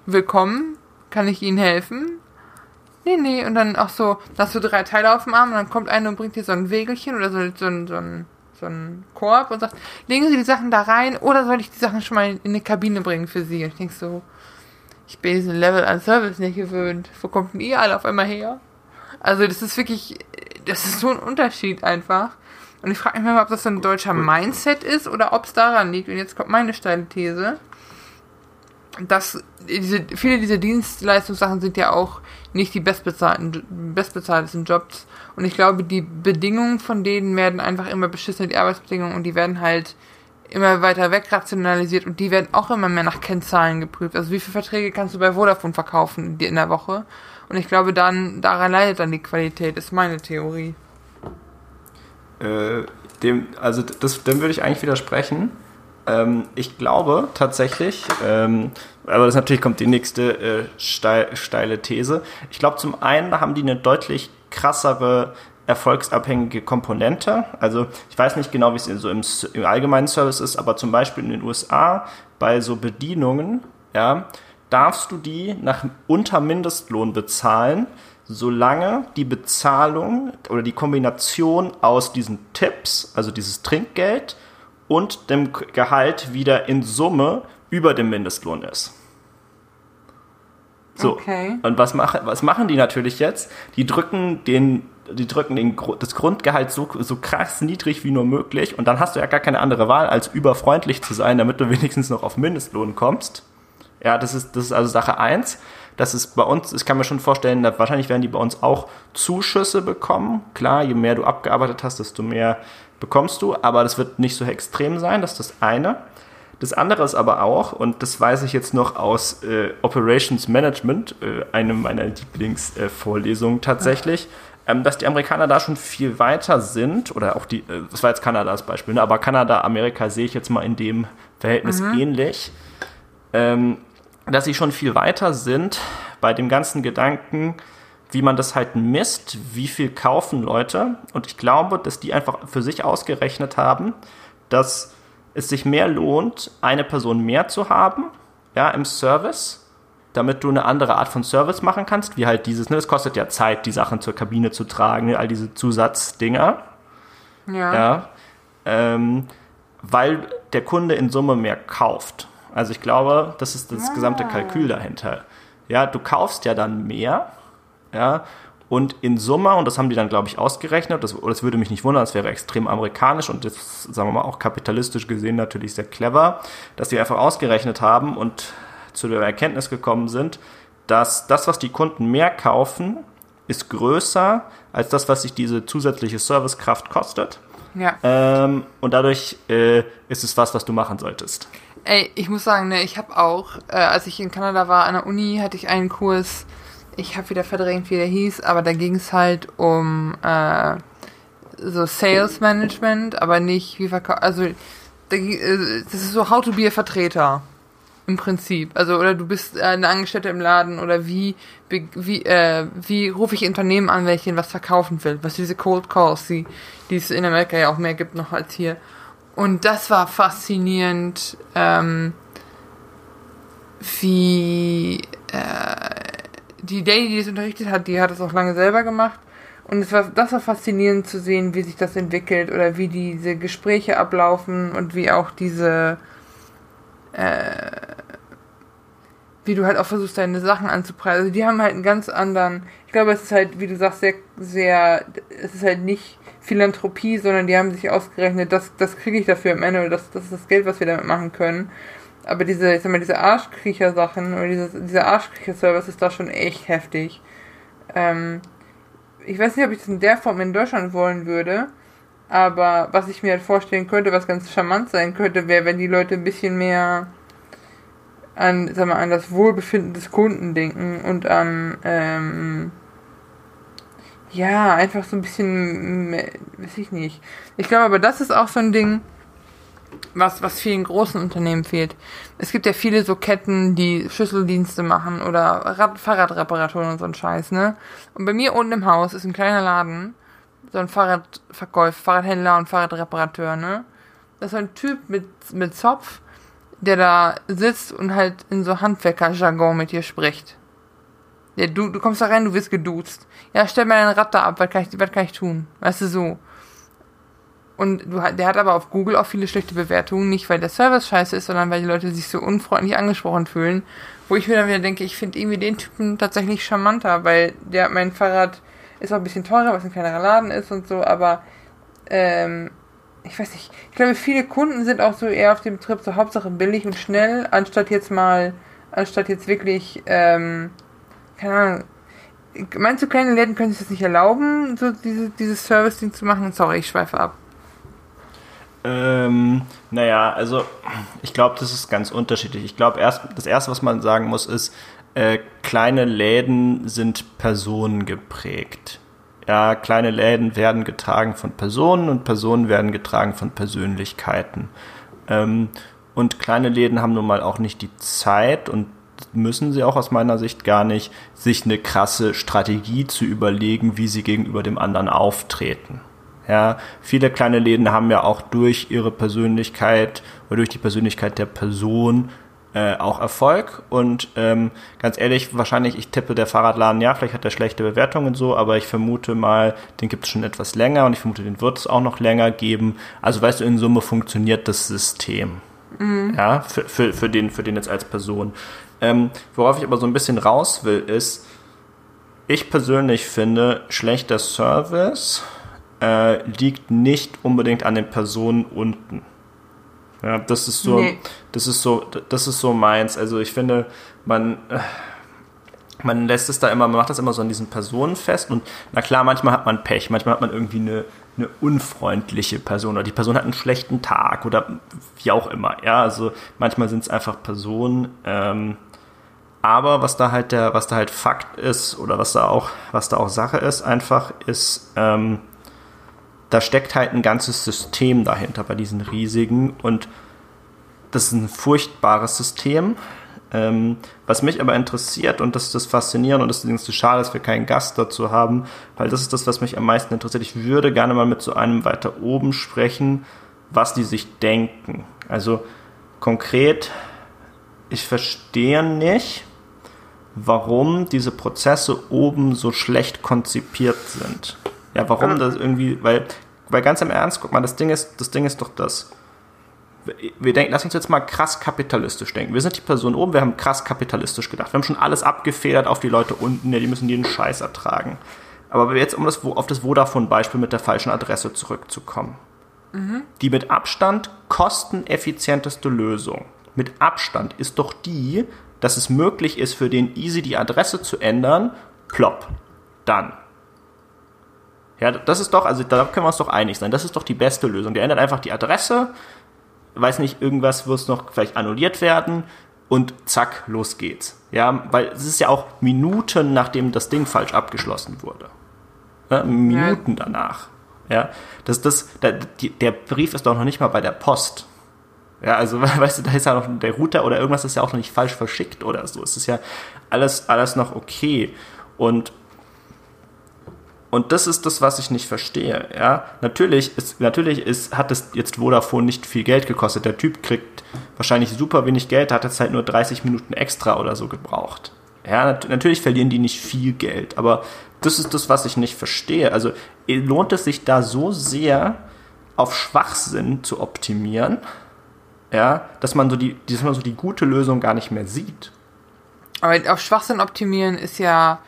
willkommen, kann ich Ihnen helfen? Nee, nee, und dann auch so, hast du drei Teile auf dem Arm und dann kommt einer und bringt dir so ein Wägelchen oder so, so, so ein so einen Korb und sagt, legen Sie die Sachen da rein oder soll ich die Sachen schon mal in eine Kabine bringen für Sie? Und ich denke so, ich bin diesen Level an Service nicht gewöhnt. Wo kommt denn ihr alle auf einmal her? Also das ist wirklich, das ist so ein Unterschied einfach. Und ich frage mich mal, ob das so ein deutscher Mindset ist oder ob es daran liegt. Und jetzt kommt meine steile These dass diese, viele dieser Dienstleistungssachen sind ja auch nicht die bestbezahlten, bestbezahltesten Jobs. Und ich glaube, die Bedingungen von denen werden einfach immer beschissen, die Arbeitsbedingungen, und die werden halt immer weiter wegrationalisiert und die werden auch immer mehr nach Kennzahlen geprüft. Also wie viele Verträge kannst du bei Vodafone verkaufen in der Woche? Und ich glaube, dann daran leidet dann die Qualität, ist meine Theorie. Äh, dem, also das, dem würde ich eigentlich widersprechen. Ähm, ich glaube tatsächlich, ähm, aber das natürlich kommt die nächste äh, steil, steile These. Ich glaube, zum einen haben die eine deutlich krassere erfolgsabhängige Komponente. Also ich weiß nicht genau, wie es so im, im, allgemeinen Service ist, aber zum Beispiel in den USA bei so Bedienungen, ja, darfst du die nach unter Mindestlohn bezahlen, solange die Bezahlung oder die Kombination aus diesen Tipps, also dieses Trinkgeld und dem Gehalt wieder in Summe über dem Mindestlohn ist. So. Okay. Und was machen, was machen die natürlich jetzt? Die drücken den, die drücken den, das Grundgehalt so, so krass niedrig wie nur möglich und dann hast du ja gar keine andere Wahl, als überfreundlich zu sein, damit du wenigstens noch auf Mindestlohn kommst. Ja, das ist, das ist also Sache eins. Das ist bei uns, ich kann mir schon vorstellen, wahrscheinlich werden die bei uns auch Zuschüsse bekommen. Klar, je mehr du abgearbeitet hast, desto mehr bekommst du, aber das wird nicht so extrem sein, das ist das eine. Das andere ist aber auch, und das weiß ich jetzt noch aus äh, Operations Management, äh, eine meiner Lieblingsvorlesungen äh, tatsächlich, ähm, dass die Amerikaner da schon viel weiter sind, oder auch die, äh, das war jetzt Kanadas Beispiel, ne? aber Kanada, Amerika sehe ich jetzt mal in dem Verhältnis mhm. ähnlich, ähm, dass sie schon viel weiter sind bei dem ganzen Gedanken, wie man das halt misst, wie viel kaufen Leute. Und ich glaube, dass die einfach für sich ausgerechnet haben, dass es sich mehr lohnt, eine Person mehr zu haben, ja, im Service, damit du eine andere Art von Service machen kannst, wie halt dieses, ne, es kostet ja Zeit, die Sachen zur Kabine zu tragen, all diese Zusatzdinger. Ja. ja ähm, weil der Kunde in Summe mehr kauft. Also ich glaube, das ist das ah. gesamte Kalkül dahinter. Ja, du kaufst ja dann mehr ja, und in Summe, und das haben die dann, glaube ich, ausgerechnet, das, das würde mich nicht wundern, das wäre extrem amerikanisch und das, sagen wir mal, auch kapitalistisch gesehen natürlich sehr clever, dass die einfach ausgerechnet haben und zu der Erkenntnis gekommen sind, dass das, was die Kunden mehr kaufen, ist größer als das, was sich diese zusätzliche Servicekraft kostet. Ja. Ähm, und dadurch äh, ist es was, was du machen solltest. Ey, ich muss sagen, ne, ich habe auch, äh, als ich in Kanada war an der Uni, hatte ich einen Kurs ich habe wieder verdrängt, wie der hieß, aber da ging es halt um äh, so Sales Management, aber nicht wie Verkauf. Also äh, das ist so How to be a Vertreter im Prinzip. Also oder du bist äh, eine Angestellte im Laden oder wie wie äh, wie rufe ich Unternehmen an, ihnen was verkaufen will. Was diese Cold Calls, die, die es in Amerika ja auch mehr gibt noch als hier. Und das war faszinierend, ähm, wie äh, die Day, die das unterrichtet hat, die hat es auch lange selber gemacht. Und es war, das war faszinierend zu sehen, wie sich das entwickelt oder wie diese Gespräche ablaufen und wie auch diese, äh, wie du halt auch versuchst, deine Sachen anzupreisen. Also die haben halt einen ganz anderen, ich glaube, es ist halt, wie du sagst, sehr, sehr, es ist halt nicht Philanthropie, sondern die haben sich ausgerechnet, das, das kriege ich dafür am Ende oder das, das ist das Geld, was wir damit machen können. Aber diese, ich sag mal, diese Arschkriecher-Sachen oder diese, dieser Arschkriecher-Service ist da schon echt heftig. Ähm, ich weiß nicht, ob ich das in der Form in Deutschland wollen würde, aber was ich mir halt vorstellen könnte, was ganz charmant sein könnte, wäre, wenn die Leute ein bisschen mehr an, sag mal, an das Wohlbefinden des Kunden denken und an, ähm, ja, einfach so ein bisschen, weiß ich nicht. Ich glaube aber, das ist auch so ein Ding, was, was vielen großen Unternehmen fehlt. Es gibt ja viele so Ketten, die Schlüsseldienste machen oder Rad Fahrradreparaturen und so ein Scheiß, ne? Und bei mir unten im Haus ist ein kleiner Laden, so ein Fahrradverkäufer, Fahrradhändler und Fahrradreparateur, ne? Das ist ein Typ mit, mit Zopf, der da sitzt und halt in so Handwerker-Jargon mit dir spricht. Ja, du, du kommst da rein, du wirst geduzt. Ja, stell mir dein Rad da ab, was kann ich, was kann ich tun? Weißt du, so. Und du, der hat aber auf Google auch viele schlechte Bewertungen, nicht weil der Service scheiße ist, sondern weil die Leute sich so unfreundlich angesprochen fühlen. Wo ich mir dann wieder denke, ich finde irgendwie den Typen tatsächlich charmanter, weil der mein Fahrrad ist auch ein bisschen teurer, was ein kleinerer Laden ist und so, aber ähm, ich weiß nicht, ich glaube, viele Kunden sind auch so eher auf dem Trip so Hauptsache billig und schnell, anstatt jetzt mal, anstatt jetzt wirklich, ähm, keine Ahnung, meinst du, kleine Läden können sich das nicht erlauben, so diese, dieses Service-Ding zu machen? Sorry, ich schweife ab. Ähm, naja, also ich glaube, das ist ganz unterschiedlich. Ich glaube, erst, das Erste, was man sagen muss, ist, äh, kleine Läden sind personengeprägt. Ja, kleine Läden werden getragen von Personen und Personen werden getragen von Persönlichkeiten. Ähm, und kleine Läden haben nun mal auch nicht die Zeit und müssen sie auch aus meiner Sicht gar nicht, sich eine krasse Strategie zu überlegen, wie sie gegenüber dem anderen auftreten. Ja, viele kleine Läden haben ja auch durch ihre Persönlichkeit oder durch die Persönlichkeit der Person äh, auch Erfolg. Und ähm, ganz ehrlich, wahrscheinlich, ich tippe der Fahrradladen, ja, vielleicht hat er schlechte Bewertungen und so, aber ich vermute mal, den gibt es schon etwas länger und ich vermute, den wird es auch noch länger geben. Also weißt du, in Summe funktioniert das System. Mhm. Ja, für, für, für, den, für den jetzt als Person. Ähm, worauf ich aber so ein bisschen raus will, ist, ich persönlich finde, schlechter Service äh, liegt nicht unbedingt an den Personen unten. Ja, das ist so, nee. das ist so, das ist so meins. Also ich finde, man, man lässt es da immer, man macht das immer so an diesen Personen fest und na klar, manchmal hat man Pech, manchmal hat man irgendwie eine, eine unfreundliche Person oder die Person hat einen schlechten Tag oder wie auch immer. Ja, also manchmal sind es einfach Personen. Ähm, aber was da halt der, was da halt Fakt ist oder was da auch, was da auch Sache ist, einfach ist, ähm, da steckt halt ein ganzes System dahinter bei diesen riesigen und das ist ein furchtbares System. Ähm, was mich aber interessiert und das ist das Faszinierende und das ist so schade, dass wir keinen Gast dazu haben, weil das ist das, was mich am meisten interessiert. Ich würde gerne mal mit so einem weiter oben sprechen, was die sich denken. Also konkret, ich verstehe nicht, warum diese Prozesse oben so schlecht konzipiert sind. Ja, warum das irgendwie, weil, weil ganz im Ernst, guck mal, das Ding ist, das Ding ist doch das. Wir denken, lass uns jetzt mal krass kapitalistisch denken. Wir sind die Person oben, wir haben krass kapitalistisch gedacht. Wir haben schon alles abgefedert auf die Leute unten, ja, die müssen jeden Scheiß ertragen. Aber jetzt, um das, auf das Vodafone-Beispiel mit der falschen Adresse zurückzukommen. Mhm. Die mit Abstand kosteneffizienteste Lösung, mit Abstand, ist doch die, dass es möglich ist, für den Easy die Adresse zu ändern. Plopp. Dann. Ja, das ist doch, also da können wir uns doch einig sein. Das ist doch die beste Lösung. Der ändert einfach die Adresse, weiß nicht, irgendwas wird noch vielleicht annulliert werden und zack, los geht's. Ja, weil es ist ja auch Minuten, nachdem das Ding falsch abgeschlossen wurde. Ja, Minuten ja. danach. Ja, das, das, der, der Brief ist doch noch nicht mal bei der Post. Ja, also weißt du, da ist ja noch der Router oder irgendwas ist ja auch noch nicht falsch verschickt oder so. Es ist ja alles, alles noch okay. Und und das ist das, was ich nicht verstehe. Ja, natürlich ist, natürlich ist, hat es jetzt Vodafone nicht viel Geld gekostet. Der Typ kriegt wahrscheinlich super wenig Geld, hat jetzt halt nur 30 Minuten extra oder so gebraucht. Ja, nat natürlich verlieren die nicht viel Geld, aber das ist das, was ich nicht verstehe. Also lohnt es sich da so sehr auf Schwachsinn zu optimieren, ja, dass man so die, dass man so die gute Lösung gar nicht mehr sieht. Aber auf Schwachsinn optimieren ist ja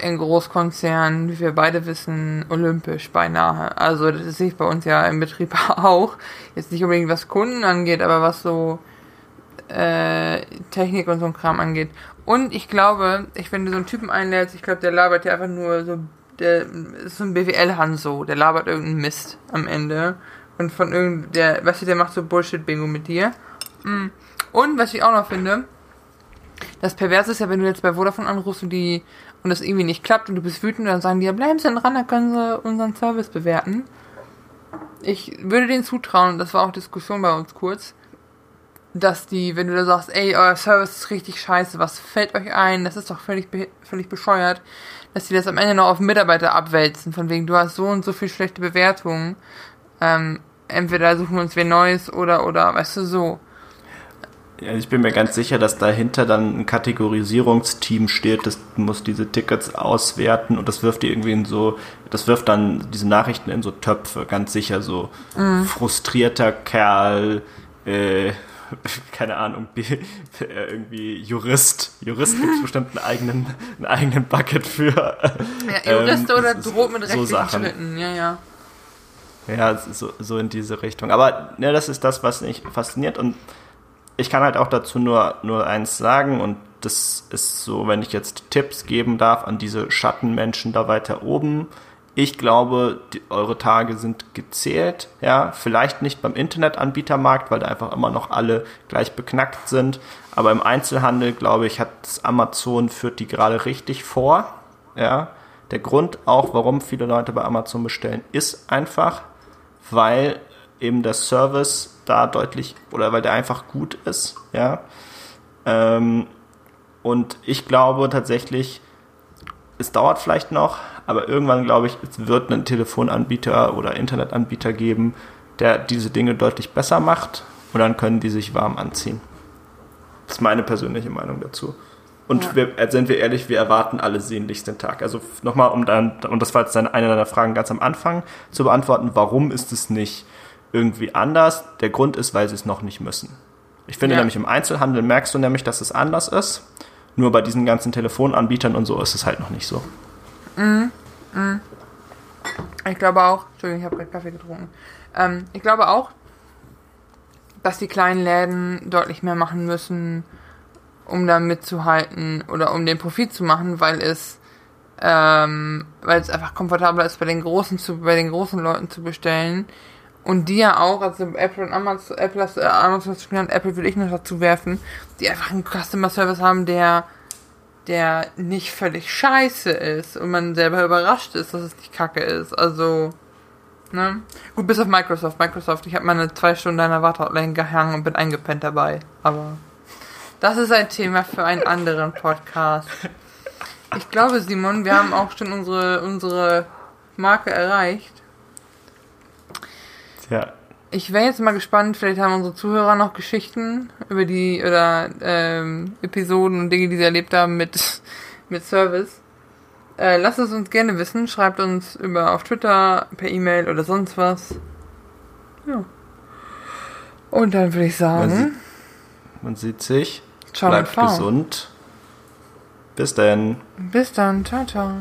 in Großkonzernen, wie wir beide wissen, olympisch beinahe. Also das sehe ich bei uns ja im Betrieb auch. Jetzt nicht unbedingt was Kunden angeht, aber was so äh, Technik und so ein Kram angeht. Und ich glaube, ich, wenn du so einen Typen einlädst, ich glaube, der labert ja einfach nur so, der ist so ein BWL-Hanso, der labert irgendeinen Mist am Ende. Und von irgend, der, weißt du, der macht so Bullshit-Bingo mit dir. Mm. Und was ich auch noch finde, das Perverse ist ja, wenn du jetzt bei Vodafone anrufst und die und das irgendwie nicht klappt und du bist wütend, dann sagen die, ja, bleiben Sie dran, dann können Sie unseren Service bewerten. Ich würde denen zutrauen, das war auch Diskussion bei uns kurz, dass die, wenn du da sagst, ey, euer Service ist richtig scheiße, was fällt euch ein, das ist doch völlig, völlig bescheuert, dass die das am Ende noch auf Mitarbeiter abwälzen, von wegen, du hast so und so viel schlechte Bewertungen, ähm, entweder suchen wir uns wer Neues oder, oder, weißt du, so. Ja, ich bin mir ganz sicher, dass dahinter dann ein Kategorisierungsteam steht, das muss diese Tickets auswerten und das wirft die irgendwie in so, das wirft dann diese Nachrichten in so Töpfe, ganz sicher so mhm. frustrierter Kerl, äh, keine Ahnung, irgendwie Jurist. Jurist gibt es bestimmt einen eigenen, einen eigenen Bucket für. Ja, Jurist ähm, oder droht mit rechtlichen so Schritten, ja, ja. Ja, so, so in diese Richtung. Aber ne, das ist das, was mich fasziniert und ich kann halt auch dazu nur, nur eins sagen und das ist so, wenn ich jetzt Tipps geben darf an diese Schattenmenschen da weiter oben. Ich glaube, die, eure Tage sind gezählt, ja, vielleicht nicht beim Internetanbietermarkt, weil da einfach immer noch alle gleich beknackt sind, aber im Einzelhandel, glaube ich, hat Amazon führt die gerade richtig vor, ja. Der Grund auch, warum viele Leute bei Amazon bestellen, ist einfach, weil eben der Service da deutlich oder weil der einfach gut ist, ja. Ähm, und ich glaube tatsächlich, es dauert vielleicht noch, aber irgendwann glaube ich, es wird einen Telefonanbieter oder Internetanbieter geben, der diese Dinge deutlich besser macht und dann können die sich warm anziehen. Das ist meine persönliche Meinung dazu. Und ja. wir, äh, sind wir ehrlich, wir erwarten alle sehnlichst den Tag. Also nochmal, um dann, und das war jetzt dann eine deiner Fragen ganz am Anfang zu beantworten, warum ist es nicht irgendwie anders. Der Grund ist, weil sie es noch nicht müssen. Ich finde ja. nämlich im Einzelhandel merkst du nämlich, dass es anders ist. Nur bei diesen ganzen Telefonanbietern und so ist es halt noch nicht so. Mhm. Mhm. Ich glaube auch, Entschuldigung, ich habe gerade Kaffee getrunken. Ähm, ich glaube auch, dass die kleinen Läden deutlich mehr machen müssen, um da mitzuhalten oder um den Profit zu machen, weil es ähm, weil es einfach komfortabler ist, bei den großen zu, bei den großen Leuten zu bestellen, und die ja auch, also Apple und Amazon, Apple, äh, Amazon genannt, Apple will ich noch dazu werfen, die einfach einen Customer Service haben, der, der nicht völlig scheiße ist und man selber überrascht ist, dass es nicht kacke ist. Also, ne? Gut, bis auf Microsoft. Microsoft, ich habe meine zwei Stunden in der Wartehotline gehangen und bin eingepennt dabei. Aber das ist ein Thema für einen anderen Podcast. Ich glaube, Simon, wir haben auch schon unsere, unsere Marke erreicht. Ja. Ich wäre jetzt mal gespannt, vielleicht haben unsere Zuhörer noch Geschichten über die oder ähm, Episoden und Dinge, die sie erlebt haben mit, mit Service. Äh, lasst es uns gerne wissen. Schreibt uns über auf Twitter, per E-Mail oder sonst was. Ja. Und dann würde ich sagen. Man sieht, man sieht sich. Ciao Bleibt gesund. Bis dann. Bis dann. Ciao, ciao.